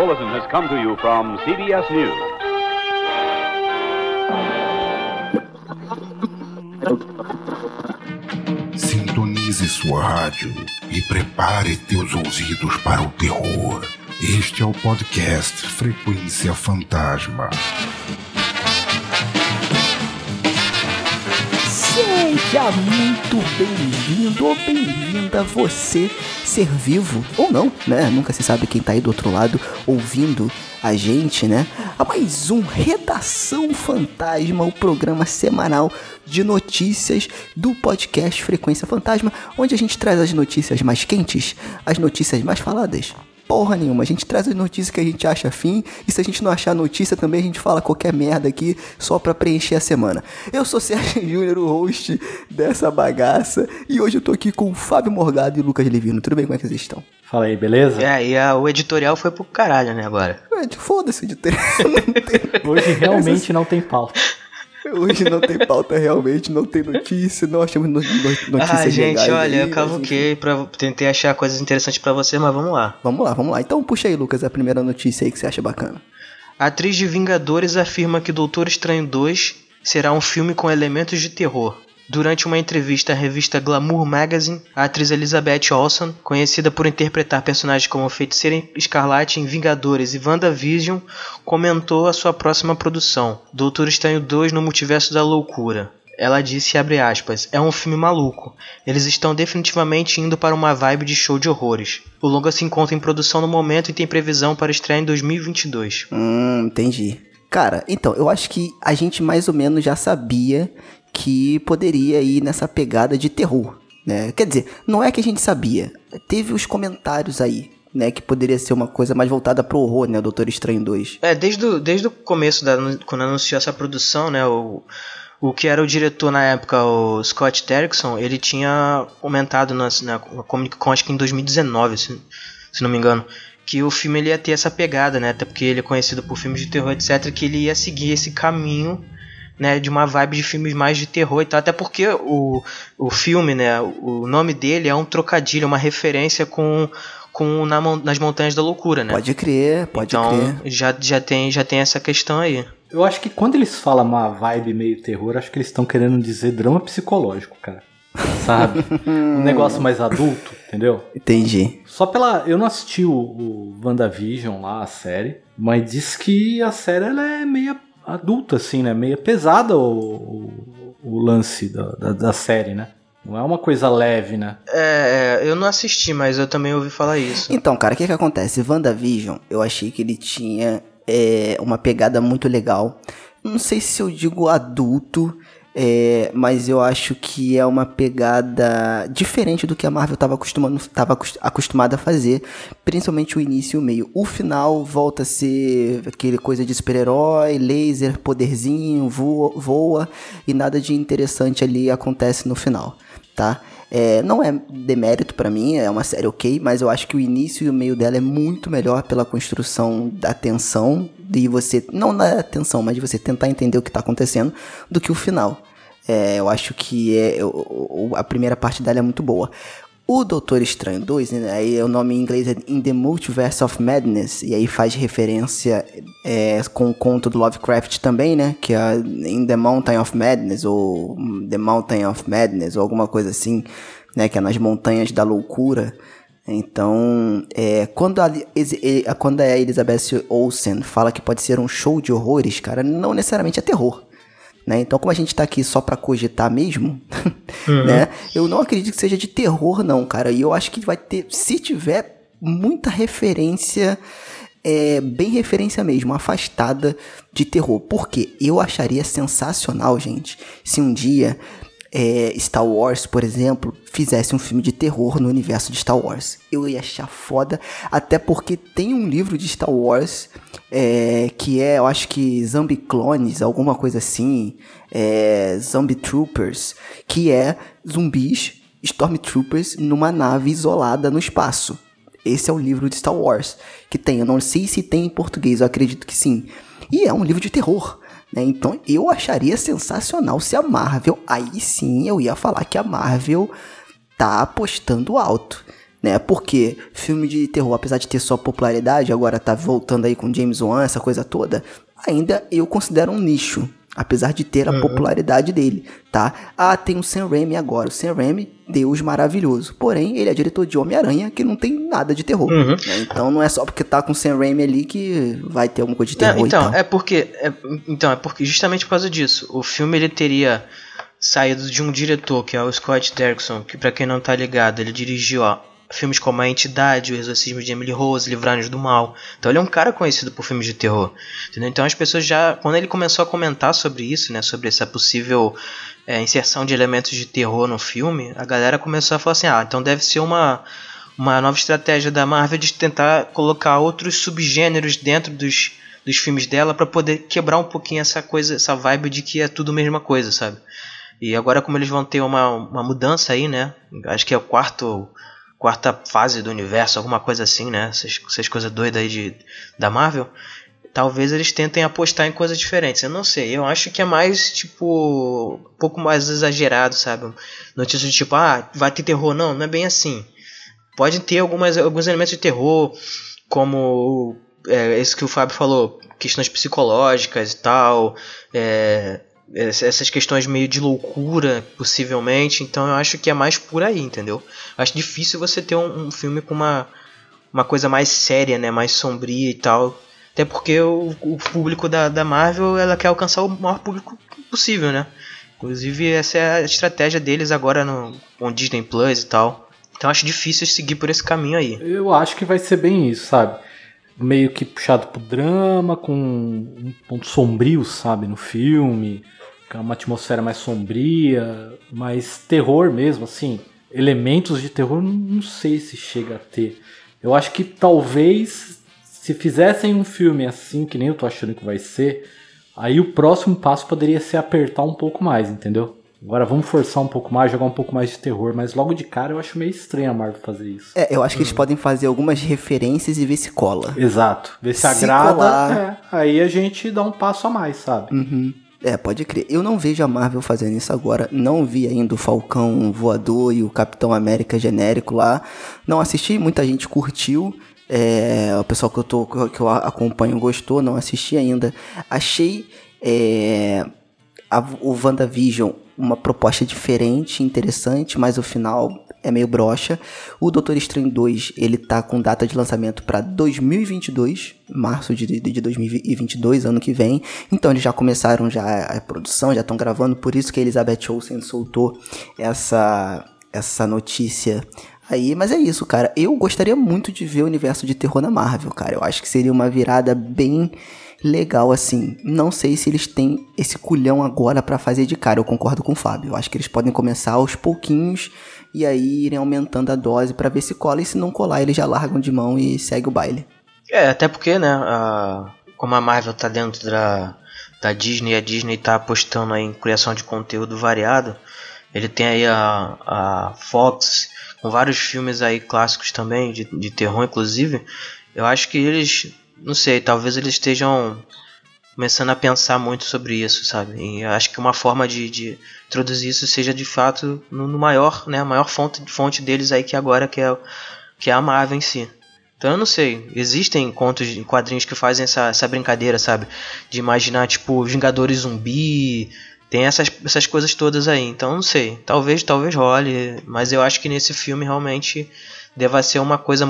bulletin has come to you from CBS News. Sintonize sua rádio e prepare teus ouvidos para o terror. Este é o podcast Frequência Fantasma. Seja muito bem-vindo ou bem-vinda você, ser vivo ou não, né? Nunca se sabe quem tá aí do outro lado ouvindo a gente, né? A mais um Redação Fantasma, o programa semanal de notícias do podcast Frequência Fantasma, onde a gente traz as notícias mais quentes, as notícias mais faladas porra nenhuma. A gente traz as notícias que a gente acha fim. E se a gente não achar notícia também, a gente fala qualquer merda aqui só pra preencher a semana. Eu sou Sérgio Júnior, o host dessa bagaça. E hoje eu tô aqui com o Fábio Morgado e o Lucas Livino. Tudo bem? Como é que vocês estão? Fala aí, beleza? É, e a, o editorial foi pro caralho, né, agora? Foda-se o editorial. Hoje realmente não tem pauta. Hoje não tem pauta realmente, não tem notícia, não achamos no, no, notícias Ah, gente, olha, aí, eu cavuquei, pra, tentei achar coisas interessantes pra você, mas vamos lá. Vamos lá, vamos lá. Então puxa aí, Lucas, a primeira notícia aí que você acha bacana. A atriz de Vingadores afirma que Doutor Estranho 2 será um filme com elementos de terror. Durante uma entrevista à revista Glamour Magazine, a atriz Elizabeth Olsen, conhecida por interpretar personagens como Feiticeira Escarlate em Vingadores e WandaVision, comentou a sua próxima produção, Doutor Estranho 2 no Multiverso da Loucura. Ela disse, aspas, é um filme maluco. Eles estão definitivamente indo para uma vibe de show de horrores. O longa se encontra em produção no momento e tem previsão para estrear em 2022. Hum, entendi. Cara, então, eu acho que a gente mais ou menos já sabia que poderia ir nessa pegada de terror, né? Quer dizer, não é que a gente sabia. Teve os comentários aí, né? Que poderia ser uma coisa mais voltada pro horror, né? O Doutor Estranho 2. É, desde o, desde o começo, da, quando anunciou essa produção, né? O, o que era o diretor na época, o Scott Derrickson, ele tinha comentado na, na Comic Con, acho que em 2019, se, se não me engano, que o filme ele ia ter essa pegada, né? Até porque ele é conhecido por filmes de terror, etc. Que ele ia seguir esse caminho né, de uma vibe de filmes mais de terror e tal. Até porque o, o filme, né, o nome dele é um trocadilho, uma referência com com na, nas montanhas da loucura, né? Pode crer, pode então, crer. já já tem já tem essa questão aí. Eu acho que quando eles falam uma vibe meio terror, acho que eles estão querendo dizer drama psicológico, cara. Sabe? um negócio mais adulto, entendeu? Entendi. Só pela. Eu não assisti o, o WandaVision lá, a série, mas diz que a série ela é meio adulta, assim, né? Meio pesada o, o, o lance da, da, da, série, né? Não é uma coisa leve, né? É, eu não assisti, mas eu também ouvi falar isso. Então, cara, o que que acontece? WandaVision, eu achei que ele tinha é, uma pegada muito legal. Não sei se eu digo adulto, é, mas eu acho que é uma pegada diferente do que a Marvel estava acostumada a fazer, principalmente o início e o meio. O final volta a ser aquele coisa de super-herói, laser, poderzinho, voa, voa, e nada de interessante ali acontece no final, tá? É, não é demérito para mim, é uma série ok, mas eu acho que o início e o meio dela é muito melhor pela construção da tensão, de você, não da tensão, mas de você tentar entender o que tá acontecendo, do que o final. É, eu acho que é, a primeira parte dela é muito boa. O Doutor Estranho 2, né, aí o nome em inglês é In the Multiverse of Madness, e aí faz referência é, com o conto do Lovecraft também, né? Que é In the Mountain of Madness, ou The Mountain of Madness, ou alguma coisa assim, né? Que é nas montanhas da loucura. Então, é, quando, a, quando a Elizabeth Olsen fala que pode ser um show de horrores, cara, não necessariamente é terror. Né? Então, como a gente tá aqui só pra cogitar mesmo, uhum. né? Eu não acredito que seja de terror, não, cara. E eu acho que vai ter, se tiver muita referência, é, bem referência mesmo, afastada de terror. Porque eu acharia sensacional, gente, se um dia é, Star Wars, por exemplo, fizesse um filme de terror no universo de Star Wars. Eu ia achar foda, até porque tem um livro de Star Wars é, que é, eu acho que Zombie Clones, alguma coisa assim, é, Zombie Troopers, que é zumbis, Stormtroopers, numa nave isolada no espaço. Esse é o livro de Star Wars que tem. Eu não sei se tem em português, eu acredito que sim. E é um livro de terror. Né? Então eu acharia sensacional se a Marvel, aí sim eu ia falar que a Marvel tá apostando alto. né? Porque filme de terror, apesar de ter sua popularidade, agora tá voltando aí com James Wan, essa coisa toda, ainda eu considero um nicho. Apesar de ter a Uhum. popularidade dele, tá? Ah, tem o Sam Raimi agora. O Sam Raimi, Deus maravilhoso. Porém, ele é diretor de Homem-Aranha, que não tem nada de terror. Uhum. né? Então não é só porque tá com o Sam Raimi ali que vai ter alguma coisa de terror Não, então, é porque. é- então, é porque justamente por causa disso. O filme ele teria saído de um diretor, que é o Scott Derrickson, que pra quem não tá ligado, ele dirigiu ó, filmes como A Entidade, O Exorcismo de Emily Rose, Livrar-nos do Mal. Então ele é um cara conhecido por filmes de terror. Entendeu? Então as pessoas já. Quando ele começou a comentar sobre isso, né? Sobre essa possível é, inserção de elementos de terror no filme, a galera começou a falar assim, ah, então deve ser uma uma nova estratégia da Marvel de tentar colocar outros subgêneros dentro dos, dos filmes dela para poder quebrar um pouquinho essa coisa, essa vibe de que é tudo a mesma coisa, sabe? E agora como eles vão ter uma, uma mudança aí, né? Acho que é o quarto quarta fase do universo, alguma coisa assim, né? Essas, essas coisas doidas aí de, da Marvel. Talvez eles tentem apostar em coisas diferentes. Eu não sei. Eu acho que é mais, tipo, um pouco mais exagerado, sabe? Notícia de tipo, ah, vai ter terror. Não, não é bem assim. Pode ter algumas, alguns elementos de terror, como é, esse que o Fábio falou, questões psicológicas e tal, é, essas questões meio de loucura, possivelmente. Então eu acho que é mais por aí, entendeu? Acho difícil você ter um, um filme com uma, uma coisa mais séria, né? Mais sombria e tal. Até porque o, o público da, da Marvel ela quer alcançar o maior público possível, né? Inclusive essa é a estratégia deles agora no com Disney Plus e tal. Então acho difícil seguir por esse caminho aí. Eu acho que vai ser bem isso, sabe? Meio que puxado pro drama, com um ponto sombrio, sabe, no filme, uma atmosfera mais sombria, mais terror mesmo, assim. Elementos de terror, não- sei se chega a ter. Eu acho que talvez, se fizessem um filme assim, que nem eu tô achando que vai ser, aí o próximo passo poderia ser apertar um pouco mais, entendeu? Agora vamos forçar um pouco mais, jogar um pouco mais de terror, mas logo de cara eu acho meio estranho a Marvel fazer isso. É, eu acho que eles podem fazer algumas referências e ver se cola. Exato. Ver se, Se agrada. colar. é, aí a gente dá um passo a mais, sabe? Uhum. É, pode crer. Eu não vejo a Marvel fazendo isso agora. Não vi ainda o Falcão Voador e o Capitão América genérico lá. Não assisti, muita gente curtiu. É, o pessoal que eu, tô, que eu acompanho gostou, não assisti ainda. Achei é, a, o WandaVision uma proposta diferente, interessante, mas o final é meio broxa. O Doutor Estranho 2, ele tá com data de lançamento para 2022, março de, de de 2022, ano que vem. Então eles já começaram já a produção, já estão gravando, por isso que a Elizabeth Olsen soltou essa essa notícia aí, mas é isso, cara. Eu gostaria muito de ver o universo de terror na Marvel, cara. Eu acho que seria uma virada bem legal assim. Não sei se eles têm esse culhão agora pra fazer de cara. Eu concordo com o Fábio. Eu acho que eles podem começar aos pouquinhos e aí irem aumentando a dose pra ver se cola e se não colar, eles já largam de mão e segue o baile. É, até porque, né, a- como a Marvel tá dentro da, da Disney, a Disney tá apostando em criação de conteúdo variado. Ele tem aí a, a Fox, com vários filmes aí clássicos também, de, de terror inclusive. Eu acho que eles, não sei, talvez eles estejam começando a pensar muito sobre isso, sabe? E acho que uma forma de, de introduzir isso seja de fato no, no maior, né, a maior fonte, fonte deles aí que agora que é, que é a Marvel em si. Então eu não sei, existem contos em quadrinhos que fazem essa, essa brincadeira, sabe? De imaginar, tipo, Vingadores zumbi, tem essas, essas coisas todas aí. Então não sei, talvez, talvez role, mas eu acho que nesse filme realmente deva ser uma coisa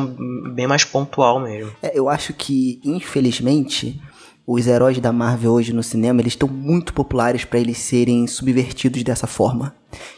bem mais pontual mesmo. É, eu acho que, infelizmente, os heróis da Marvel hoje no cinema, eles estão muito populares pra eles serem subvertidos dessa forma.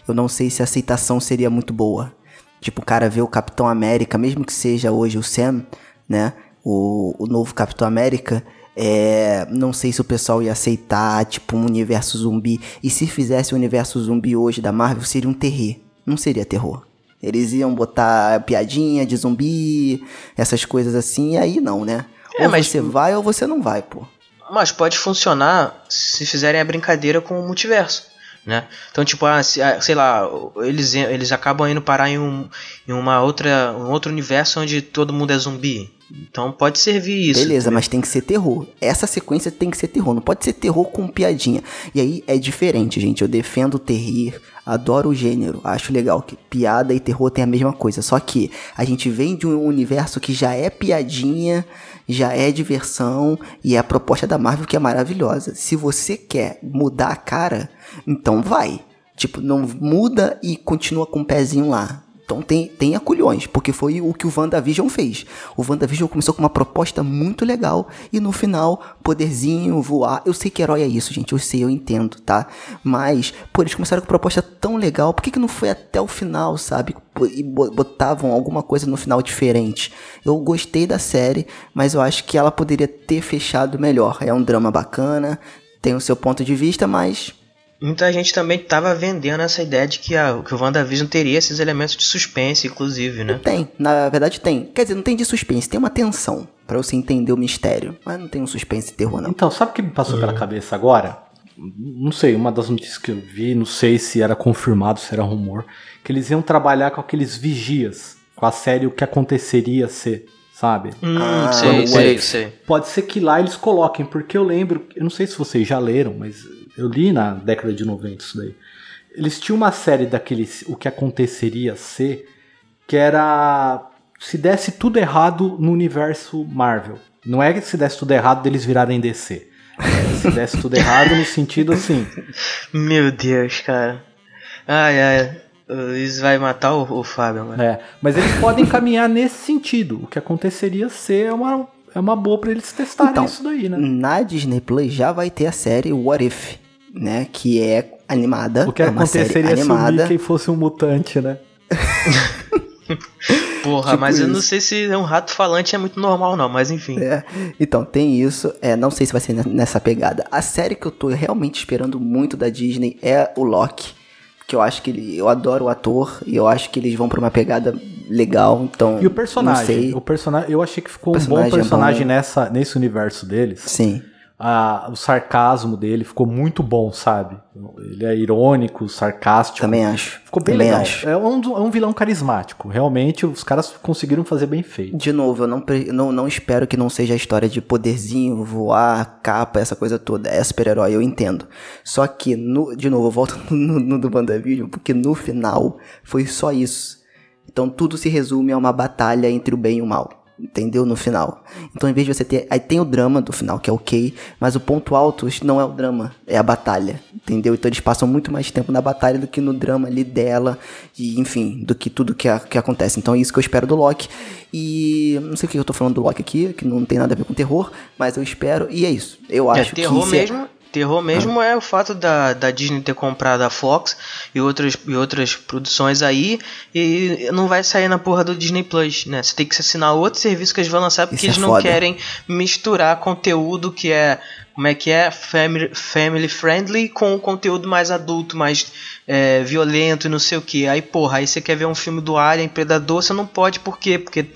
Eu não sei se a aceitação seria muito boa. Tipo, o cara vê o Capitão América, mesmo que seja hoje o Sam, né? O, o novo Capitão América. É, não sei se o pessoal ia aceitar, tipo, um universo zumbi. E se fizesse o universo zumbi hoje da Marvel, seria um terror. Não seria terror. Eles iam botar piadinha de zumbi, essas coisas assim, e aí não, né? É, ou mas- você vai ou você não vai, pô. Mas pode funcionar se fizerem a brincadeira com o multiverso. Né? Então, tipo, ah, ah, sei lá, eles, eles acabam indo parar em, um, em uma outra, um outro universo onde todo mundo é zumbi. Então pode servir isso. Beleza, mas tem que ser terror. Essa sequência tem que ser terror, não pode ser terror com piadinha. E aí é diferente, gente. Eu defendo o terrir, adoro o gênero, acho legal que piada e terror tem a mesma coisa. Só que a gente vem de um universo que já é piadinha, já é diversão e é a proposta da Marvel que é maravilhosa. Se você quer mudar a cara, então vai. Tipo, não muda e continua com o pezinho lá. Então tem, tem aculhões, porque foi o que o WandaVision fez. O WandaVision começou com uma proposta muito legal e no final, poderzinho, voar. Eu sei que herói é isso, gente, eu sei, eu entendo, tá? Mas, pô, eles começaram com proposta tão legal, por que, que não foi até o final, sabe? E bo- botavam alguma coisa no final diferente. Eu gostei da série, mas eu acho que ela poderia ter fechado melhor. É um drama bacana, tem o seu ponto de vista, mas Muita gente também tava vendendo essa ideia de que, a, que o WandaVision teria esses elementos de suspense, inclusive, né? Tem, na verdade tem. Quer dizer, não tem de suspense, tem uma tensão pra você entender o mistério, mas não tem um suspense e terror não. Então, sabe o que me passou pela cabeça agora? Não sei, uma das notícias que eu vi, não sei se era confirmado, se era rumor, que eles iam trabalhar com aqueles vigias, com a série O que aconteceria ser, sabe? Hum, Ah, sei, sei, sei. Pode ser que lá eles coloquem, porque eu lembro, eu não sei se vocês já leram, mas eu li na década de 90 isso daí. Eles tinham uma série daqueles O que aconteceria ser, que era se desse tudo errado no universo Marvel. Não é que se desse tudo errado deles virarem DC. É, se desse tudo errado no sentido assim. Meu Deus, cara. Ai, ai. O Luiz vai matar o, o Fábio agora. É, mas eles podem caminhar nesse sentido. O que aconteceria ser é uma, é uma boa pra eles testarem Então, isso daí, né? Na Disney Plus já vai ter a série What If, né? Que é animada. O que é uma série aconteceria se o. Mickey fosse um mutante, né? Porra, Tipo mas eu não sei se um rato falante é muito normal, não, mas enfim. É, então, tem isso. É, não sei se vai ser ne- nessa pegada. A série que eu tô realmente esperando muito da Disney é o Loki. Que eu acho que ele. Eu adoro o ator e eu acho que eles vão pra uma pegada legal. Então. E o personagem? Não sei. O personagem, eu achei que ficou um Personagem bom é personagem bom. nessa, nesse universo deles. Sim. O sarcasmo dele ficou muito bom, sabe? Ele é irônico, sarcástico. Também acho. Ficou bem Também legal. acho. É um, é um vilão carismático. Realmente, os caras conseguiram fazer bem feito. De novo, eu não, não, não espero que não seja a história de poderzinho, voar, capa, essa coisa toda. É super-herói, eu entendo. Só que, no, de novo, eu volto no, no do WandaVision, porque no final foi só isso. Então tudo se resume a uma batalha entre o bem e o mal. Entendeu? No final. Então, em vez de você ter. Aí tem o drama do final, que é ok, mas o ponto alto não é o drama, é a batalha. Entendeu? Então eles passam muito mais tempo na batalha do que no drama ali dela, e enfim, do que tudo que, a- que acontece. Então é isso que eu espero do Loki. E não sei o que eu tô falando do Loki aqui, que não tem nada a ver com terror, mas eu espero, e é isso. Eu É, acho terror que. se é- mesmo. Terror mesmo é o fato da, da Disney ter comprado a Fox e outras, e outras produções aí e não vai sair na porra do Disney Plus, né? Você tem que assinar outro serviço que eles vão lançar porque Isso é eles não foda. querem misturar conteúdo que é, como é que é, family, family friendly com conteúdo mais adulto, mais é, violento e não sei o que. Aí, porra, aí você quer ver um filme do Alien, Predador, você não pode, por quê? Porque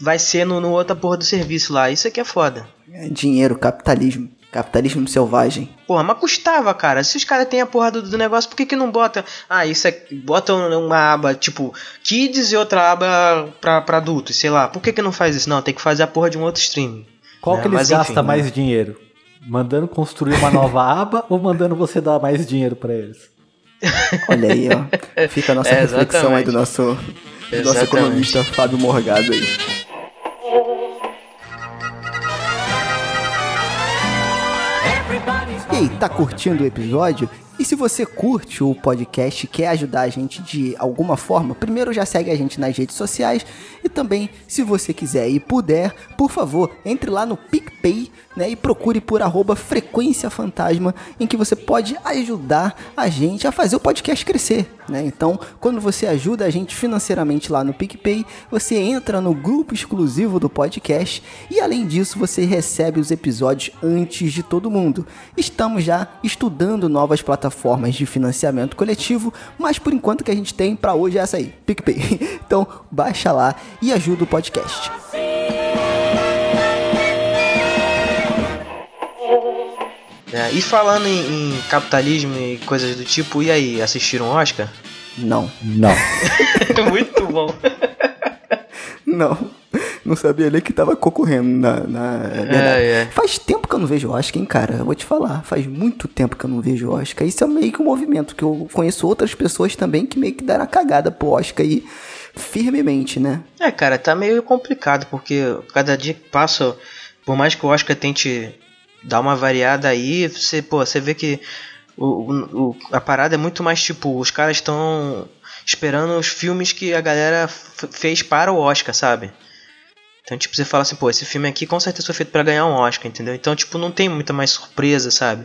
vai ser no, no outra porra do serviço lá. Isso aqui é foda. é dinheiro, capitalismo. Capitalismo selvagem. Porra, mas custava, cara. Se os caras têm a porra do, do negócio, por que, que não bota. Ah, isso aqui. Bota uma aba, tipo, Kids e outra aba pra, pra adultos, sei lá. Por que, que não faz isso? Não, tem que fazer a porra de um outro streaming. Qual É, que eles mas gastam enfim, mais dinheiro? Mandando construir uma nova aba ou mandando você dar mais dinheiro pra eles? Olha aí, ó. Fica a nossa É, reflexão aí do nosso, do nosso economista Fábio Morgado aí. E aí, tá curtindo o episódio? E se você curte o podcast e quer ajudar a gente de alguma forma, primeiro já segue a gente nas redes sociais e também, se você quiser e puder, por favor, entre lá no PicPay né, e procure por arroba Frequência Fantasma, em que você pode ajudar a gente a fazer o podcast crescer. Né? Então, quando você ajuda a gente financeiramente lá no PicPay, você entra no grupo exclusivo do podcast e, além disso, você recebe os episódios antes de todo mundo. Estamos já estudando novas plataformas de financiamento coletivo, mas por enquanto que a gente tem para hoje é essa aí, PicPay. Então, baixa lá e ajuda o podcast. É, e falando em, em capitalismo e coisas do tipo, e aí, assistiram Oscar? Não. Não. Muito bom. Não. Não sabia nem que tava concorrendo na. na verdade. É, é. Faz tempo que eu não vejo Oscar, hein, cara? Eu vou te falar. Faz muito tempo que eu não vejo Oscar. Isso é meio que um movimento, que eu conheço outras pessoas também que meio que deram a cagada pro Oscar aí firmemente, né? É, cara, tá meio complicado, porque cada dia que passa, por mais que o Oscar tente dar uma variada aí, você, pô, você vê que o, o- a parada é muito mais tipo, os caras estão esperando os filmes que a galera fez para o Oscar, sabe? Então, tipo, você fala assim, pô, esse filme aqui com certeza foi feito pra ganhar um Oscar, entendeu? Então, tipo, não tem muita mais surpresa, sabe?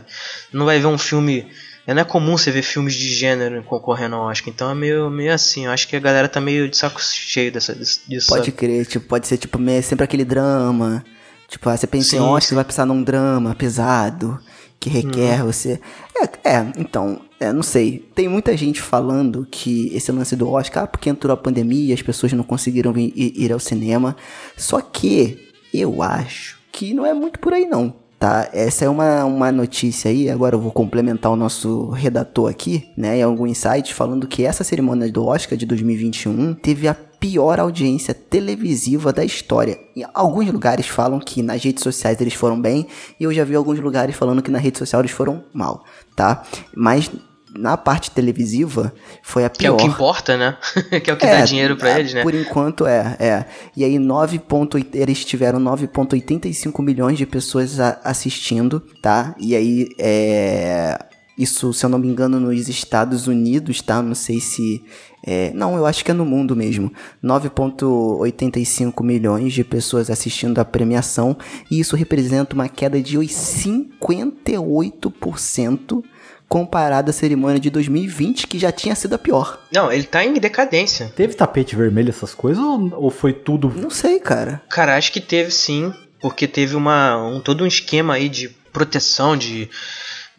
Não vai ver um filme. Não é comum você ver filmes de gênero concorrendo ao Oscar, então é meio, meio assim. Eu acho que a galera tá meio de saco cheio dessa, disso. Pode sabe? crer, tipo, pode ser tipo meio- sempre aquele drama. Tipo, ah, você pensa em Oscar, vai pensar num drama pesado que requer você. É, é, então, é, não sei. Tem muita gente falando que esse lance do Oscar, ah, porque entrou a pandemia, as pessoas não conseguiram vir- ir, ir ao cinema. Só que eu acho que não é muito por aí não. Tá, essa é uma, uma notícia aí, agora eu vou complementar o nosso redator aqui, né, em algum insight, falando que essa cerimônia do Oscar de 2021 teve a pior audiência televisiva da história. Em alguns lugares falam que nas redes sociais eles foram bem, e eu já vi alguns lugares falando que na rede social eles foram mal, tá? Mas na parte televisiva foi a Que é o pior. que importa, né? que é o que dá dinheiro pra é, eles, né? Por enquanto é, é. E aí 9.8 eles tiveram 9.85 milhões de pessoas a- assistindo, tá? E aí é isso, se eu não me engano, nos Estados Unidos, tá? Não sei se é, não, eu acho que é no mundo mesmo. 9.85 milhões de pessoas assistindo a premiação e isso representa uma queda de 58% comparado à cerimônia de 2020, que já tinha sido a pior. Não, ele tá em decadência. Teve tapete vermelho, essas coisas, ou, ou foi tudo. Não sei, cara. Cara, acho que teve sim, porque teve uma, um, todo um esquema aí de proteção de,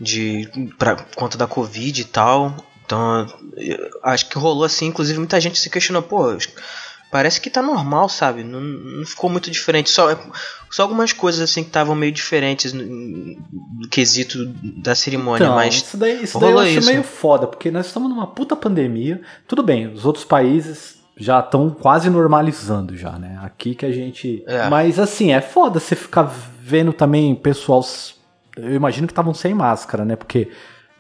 de pra conta da Covid e tal. Então, acho que rolou assim, inclusive muita gente se questionou, pô, parece que tá normal, sabe? Não, não ficou muito diferente. Só, só algumas coisas assim que estavam meio diferentes no, no quesito da cerimônia, Então, mas isso daí, isso daí eu rolou acho isso. meio foda, porque nós estamos numa puta pandemia. Tudo bem, os outros países já estão quase normalizando já, né? Aqui que a gente. É. Mas assim, é foda você ficar vendo também pessoal. Eu imagino que estavam sem máscara, né? Porque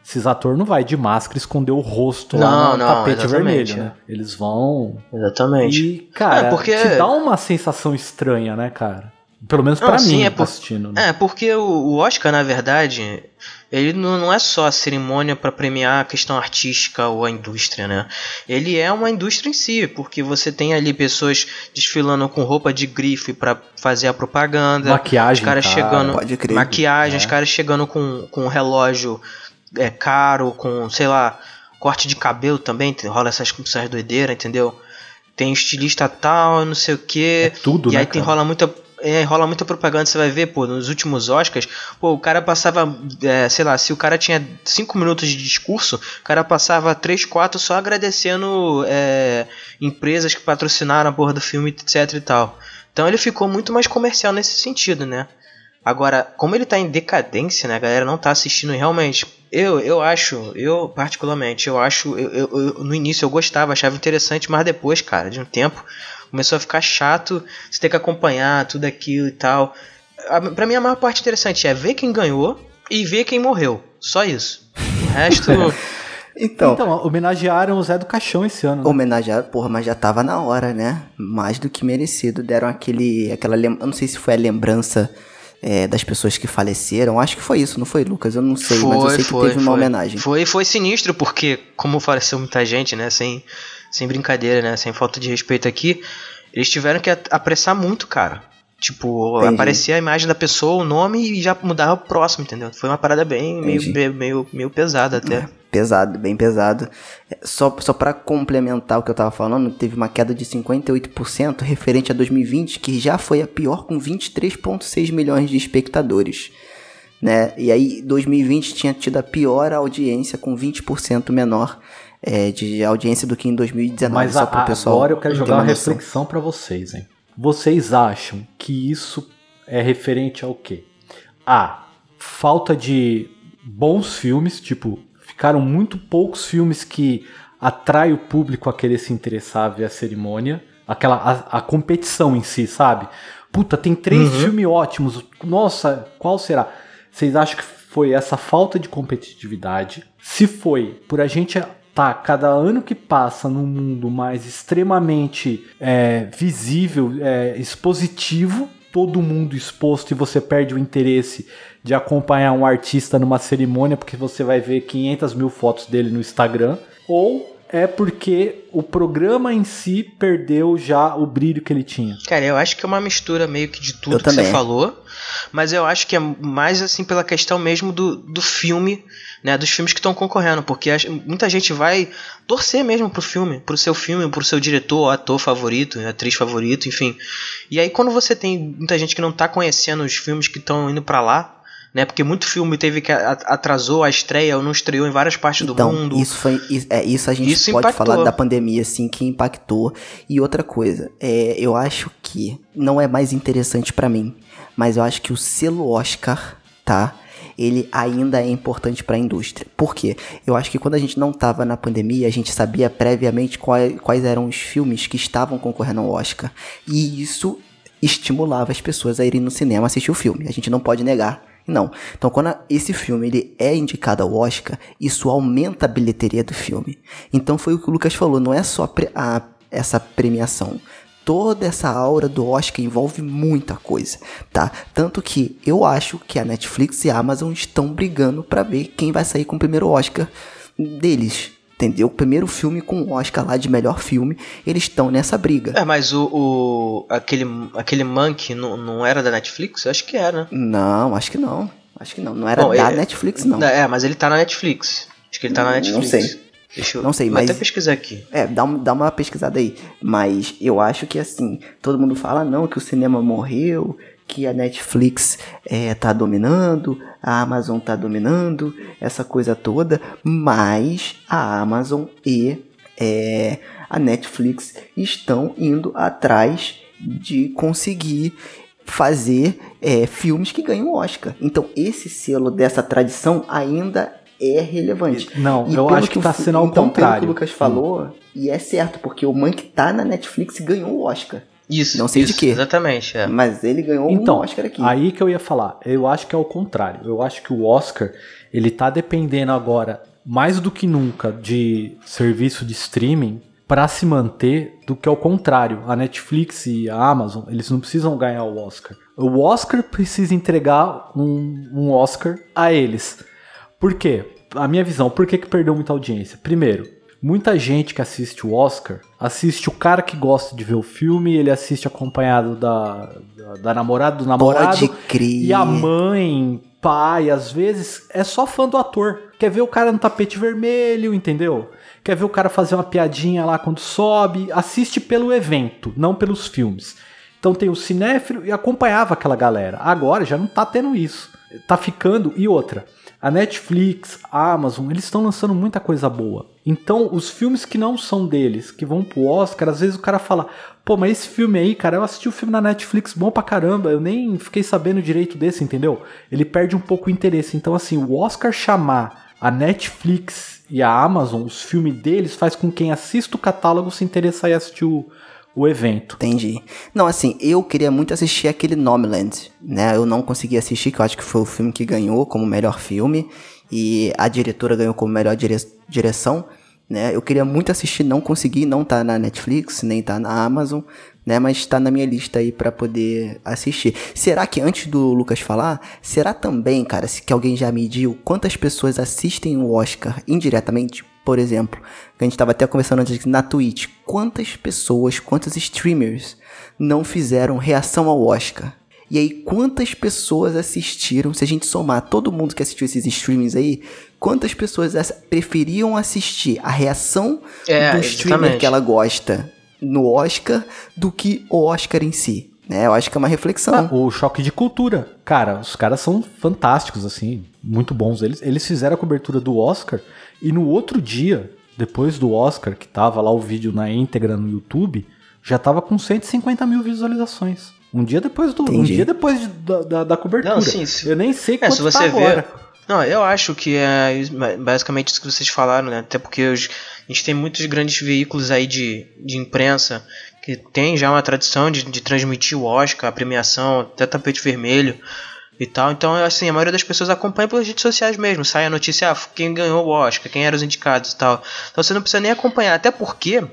esses atores não vai de máscara esconder o rosto lá Não, no não, tapete vermelho, né? Eles vão. exatamente. E, cara, É, porque- te dá uma sensação estranha, né, cara? Pelo menos Não, pra sim, mim, é por- assistindo. Né? É, porque o, o Oscar, na verdade, ele não, não é só a cerimônia para premiar a questão artística ou a indústria, né? Ele é uma indústria em si, porque você tem ali pessoas desfilando com roupa de grife para fazer a propaganda, Maquiagem, os caras cara. chegando, Pode crer. maquiagem, É. os caras chegando com, com um relógio é, caro, com, sei lá, corte de cabelo também, rola essas, essas doideiras, entendeu? Tem estilista tal, não sei o que. É tudo, E né, aí tem, rola muita. É, rola muita propaganda, você vai ver, pô, nos últimos Oscars, pô, o cara passava, é, sei lá, se o cara tinha 5 minutos de discurso, o cara passava 3, 4 só agradecendo é, empresas que patrocinaram a porra do filme, etc e tal. Então ele ficou muito mais comercial nesse sentido, né? Agora, como ele tá em decadência, né, a galera não tá assistindo realmente. Eu, eu acho, eu particularmente, eu acho, eu, eu- eu- no início eu gostava, achava interessante, mas depois, cara, de um tempo, começou a ficar chato, você ter que acompanhar tudo aquilo e tal. A- Pra mim a maior parte interessante é ver quem ganhou e ver quem morreu. Só isso. O resto. Então, Então, homenagearam o Zé do Caixão esse ano. né? homenagear, porra, mas já tava na hora, né? Mais do que merecido. Deram aquele. aquela lem- Eu não sei se foi a lembrança é, das pessoas que faleceram. Acho que foi isso, não foi, Lucas? Eu não sei, mas eu sei que teve uma homenagem. Foi, foi sinistro, porque, como faleceu muita gente, né? Sem, sem brincadeira, né? Sem falta de respeito aqui, eles tiveram que apressar muito, cara. Tipo, Entendi. aparecia a imagem da pessoa, o nome e já mudava o próximo, entendeu? Foi uma parada bem meio, meio, meio, meio pesada até. Pesado, bem pesado. É, Só, só para complementar o que eu tava falando, teve uma queda de 58% referente a 2020, que já foi a pior com 23,6 milhões de espectadores. Né? E aí, 2020 tinha tido a pior audiência, com 20% menor é, de audiência do que em 2019. Mas a, agora eu quero jogar uma noção. reflexão pra vocês, hein? Vocês acham que isso é referente ao quê? A. Falta de bons filmes, tipo, ficaram muito poucos filmes que atraem o público a querer se interessar a ver a cerimônia. Aquela, a, a competição em si, sabe? Puta, tem três Uhum. filmes ótimos. Nossa, qual será? Vocês acham que foi essa falta de competitividade? Se foi por a gente tá cada ano que passa num mundo mais extremamente é, visível, é, expositivo, todo mundo exposto e você perde o interesse de acompanhar um artista numa cerimônia porque você vai ver 500 mil fotos dele no Instagram, ou é porque o programa em si perdeu já o brilho que ele tinha. Cara, eu acho que é uma mistura meio que de tudo Eu que você também. falou. Mas eu acho que é mais assim pela questão mesmo do, do filme, né? Dos filmes que estão concorrendo. Porque muita gente vai torcer mesmo pro filme, pro seu filme, pro seu diretor, ator favorito, atriz favorito, enfim. E aí quando você tem muita gente que não tá conhecendo os filmes que estão indo pra lá. Né, porque muito filme teve que a- atrasou a estreia ou não estreou em várias partes do Então, mundo. isso foi. Isso, é, isso a gente Isso pode impactou. falar da pandemia, assim, que impactou. E outra coisa, é, eu acho que não é mais interessante pra mim, mas eu acho que o selo Oscar, tá? Ele ainda é importante pra indústria. Por quê? Eu acho que quando a gente não tava na pandemia, a gente sabia previamente quais, quais eram os filmes que estavam concorrendo ao Oscar. E isso estimulava as pessoas a irem no cinema assistir o filme. A gente não pode negar. Não. Então, quando esse filme ele é indicado ao Oscar, isso aumenta a bilheteria do filme. Então, foi o que o Lucas falou, não é só a- essa premiação. Toda essa aura do Oscar envolve muita coisa, tá? Tanto que eu acho que a Netflix e a Amazon estão brigando pra ver quem vai sair com o primeiro Oscar deles. Entendeu? O primeiro filme com o Oscar lá de melhor filme, eles estão nessa briga. É, mas o, o aquele aquele Monkey não, não era da Netflix? Eu acho que era. Não, acho que não. Acho que não. Não era Bom, da é- Netflix, não. É, mas ele tá na Netflix. Acho que ele tá na Não Netflix. sei. Deixa eu Não sei, mas- até pesquisar aqui. É, dá, dá uma pesquisada aí. Mas eu acho que assim, todo mundo fala não, que o cinema morreu, que a Netflix é, tá dominando, a Amazon tá dominando, essa coisa toda, mas a Amazon e é, a Netflix estão indo atrás de conseguir fazer é, filmes que ganham Oscar. Então esse selo dessa tradição ainda é relevante. Não, E eu acho que tá Fu- sendo ao então, Pelo que contrário. o Lucas falou, e é certo, porque o Monkey tá na Netflix e ganhou o Oscar. Isso. Não sei de isso, quê. Exatamente, é. Mas ele ganhou Então, um Oscar aqui. aí que eu ia falar. Eu acho que é o contrário. Eu acho que o Oscar, ele tá dependendo agora, mais do que nunca, de serviço de streaming para se manter do que ao contrário. A Netflix e a Amazon, eles não precisam ganhar o Oscar. O Oscar precisa entregar um, um Oscar a eles. Por quê? A minha visão, por que, que perdeu muita audiência? Primeiro, muita gente que assiste o Oscar assiste o cara que gosta de ver o filme, ele assiste acompanhado da, da, da namorada, do namorado. Pode crer. E a mãe, pai, às vezes é só fã do ator. Quer ver o cara no tapete vermelho, entendeu? Quer ver o cara fazer uma piadinha lá quando sobe. Assiste pelo evento, não pelos filmes. Então tem o cinéfilo e acompanhava aquela galera. Agora já não tá tendo isso. Tá ficando. E outra. A Netflix, a Amazon, eles estão lançando muita coisa boa. Então, os filmes que não são deles, que vão pro Oscar, às vezes o cara fala: pô, mas esse filme aí, cara, eu assisti o filme na Netflix bom pra caramba, eu nem fiquei sabendo direito desse, entendeu? Ele perde um pouco o interesse. Então, assim, o Oscar chamar a Netflix e a Amazon, os filmes deles, faz com que quem assista o catálogo se interessar e assistir o, o evento. Entendi. Não, assim, eu queria muito assistir aquele Nomadland, né? Eu não consegui assistir, que eu acho que foi o filme que ganhou como melhor filme. E a diretora ganhou como melhor dire direção, né? Eu queria muito assistir, não consegui, não tá na Netflix, nem tá na Amazon, né? Mas tá na minha lista aí pra poder assistir. Será que, antes do Lucas falar, será também, cara, se que alguém já mediu quantas pessoas assistem o Oscar indiretamente? Por exemplo, que a gente tava até conversando antes aqui na Twitch. Quantas pessoas, quantos streamers não fizeram reação ao Oscar? E aí, quantas pessoas assistiram? Se a gente somar todo mundo que assistiu esses streamings aí, quantas pessoas preferiam assistir a reação É, do streamer exatamente. que ela gosta no Oscar do que o Oscar em si? Né? Eu acho que é uma reflexão. Ah, o choque de cultura. Cara, os caras são fantásticos, assim, muito bons. Eles, eles fizeram a cobertura do Oscar e no outro dia, depois do Oscar, que tava lá o vídeo na íntegra no YouTube, já tava com 150 mil visualizações. Um dia depois do. Um Entendi. dia depois de- da, da, da cobertura. Não, sim, se- Eu nem sei É, quanto se você tá vê, agora. Não, eu acho que é basicamente isso que vocês falaram, né? Até porque os, a gente tem muitos grandes veículos aí de, de imprensa que tem já uma tradição de, de transmitir o Oscar, a premiação, até tapete vermelho e tal. Então, assim, a maioria das pessoas acompanha pelas redes sociais mesmo. Sai a notícia, ah, quem ganhou o Oscar, quem eram os indicados e tal. Então você não precisa nem acompanhar, até porque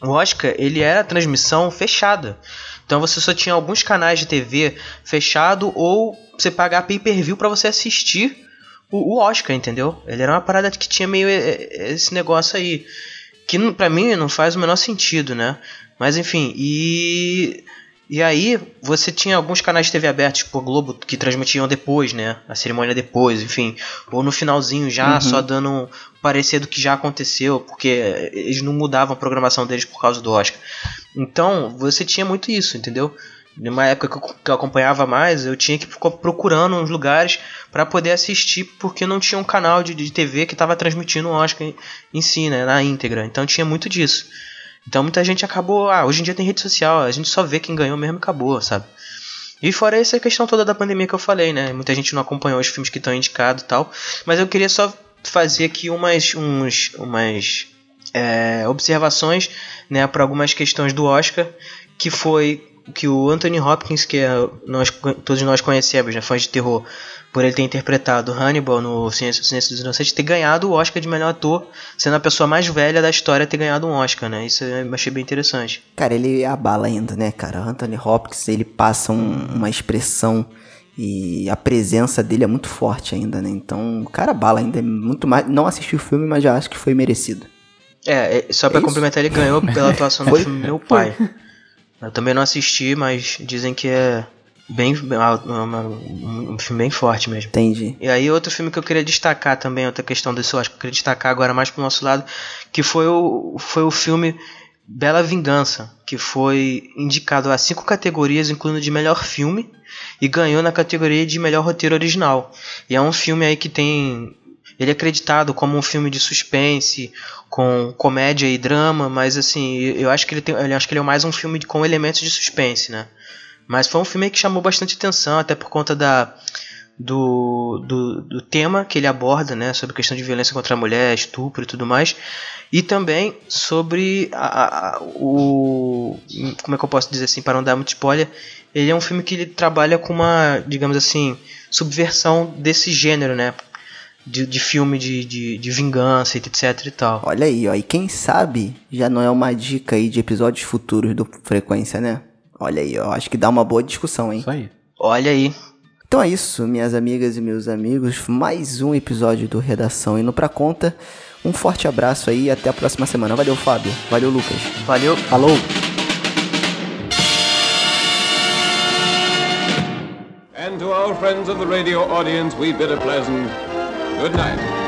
o Oscar, ele era transmissão fechada. Então você só tinha alguns canais de TV fechado ou você pagar pay-per-view para você assistir o, o, Oscar, entendeu? Ele era uma parada que tinha meio esse negócio aí. Que para mim não faz o menor sentido, né? Mas enfim, e. E aí, você tinha alguns canais de TV abertos, tipo o Globo, que transmitiam depois, né? A cerimônia depois, enfim. Ou no finalzinho já, uhum. só dando um parecer do que já aconteceu, porque eles não mudavam a programação deles por causa do Oscar. Então, você tinha muito isso, entendeu? numa época que eu acompanhava mais, eu tinha que ficar procurando uns lugares para poder assistir, porque não tinha um canal de, de TV que estava transmitindo o Oscar em, em si, né, na íntegra. Então tinha muito disso. Então muita gente acabou. Ah, hoje em dia tem rede social, a gente só vê quem ganhou mesmo e acabou, sabe? E fora essa questão toda da pandemia que eu falei, né? Muita gente não acompanhou os filmes que estão indicados e tal. Mas eu queria só fazer aqui umas, uns, umas é, observações né, para algumas questões do Oscar, que foi que o Anthony Hopkins, que é, nós, todos nós conhecemos, né, fãs de terror, por ele ter interpretado Hannibal no Silêncio, dos Inocentes, ter ganhado o Oscar de melhor ator, sendo a pessoa mais velha da história a ter ganhado um Oscar, né? Isso eu achei bem interessante. Cara, ele abala ainda, né, cara? Anthony Hopkins, ele passa um, uma expressão e a presença dele é muito forte ainda, né? Então, o cara bala ainda é muito mais. Não assisti o filme, mas já acho que foi merecido. É, é só para é complementar, ele ganhou pela atuação do filme Meu Pai. Eu também não assisti, mas dizem que é bem um, filme bem forte mesmo. Entendi. E aí outro filme que eu queria destacar também, outra questão desse eu acho que eu queria destacar agora mais pro nosso lado, que foi o, foi o filme Bela Vingança, que foi indicado a cinco categorias, incluindo de melhor filme, e ganhou na categoria de melhor roteiro original. E é um filme aí que tem ele é acreditado como um filme de suspense, com comédia e drama, mas assim, eu acho que ele tem, eu acho que ele é mais um filme com elementos de suspense, né? Mas foi um filme que chamou bastante atenção, até por conta da do, do, do, tema que ele aborda, né, sobre questão de violência contra a mulher, estupro e tudo mais, e também sobre a, a, o como é que eu posso dizer assim, para não dar muito spoiler, ele é um filme que ele trabalha com uma, digamos assim, subversão desse gênero, né, de, de filme de, de, de, vingança, etc e tal. Olha aí, ó. E quem sabe já não é uma dica aí de episódios futuros do Frequência, né? Olha aí, ó. Acho que dá uma boa discussão, hein? Isso aí. Olha aí. Então é isso, minhas amigas e meus amigos. Mais um episódio do Redação indo pra conta. Um forte abraço aí e até a próxima semana. Valeu, Fábio. Valeu, Lucas. Valeu. Falou. And to our friends of the radio audience, we bid a pleasant Good night.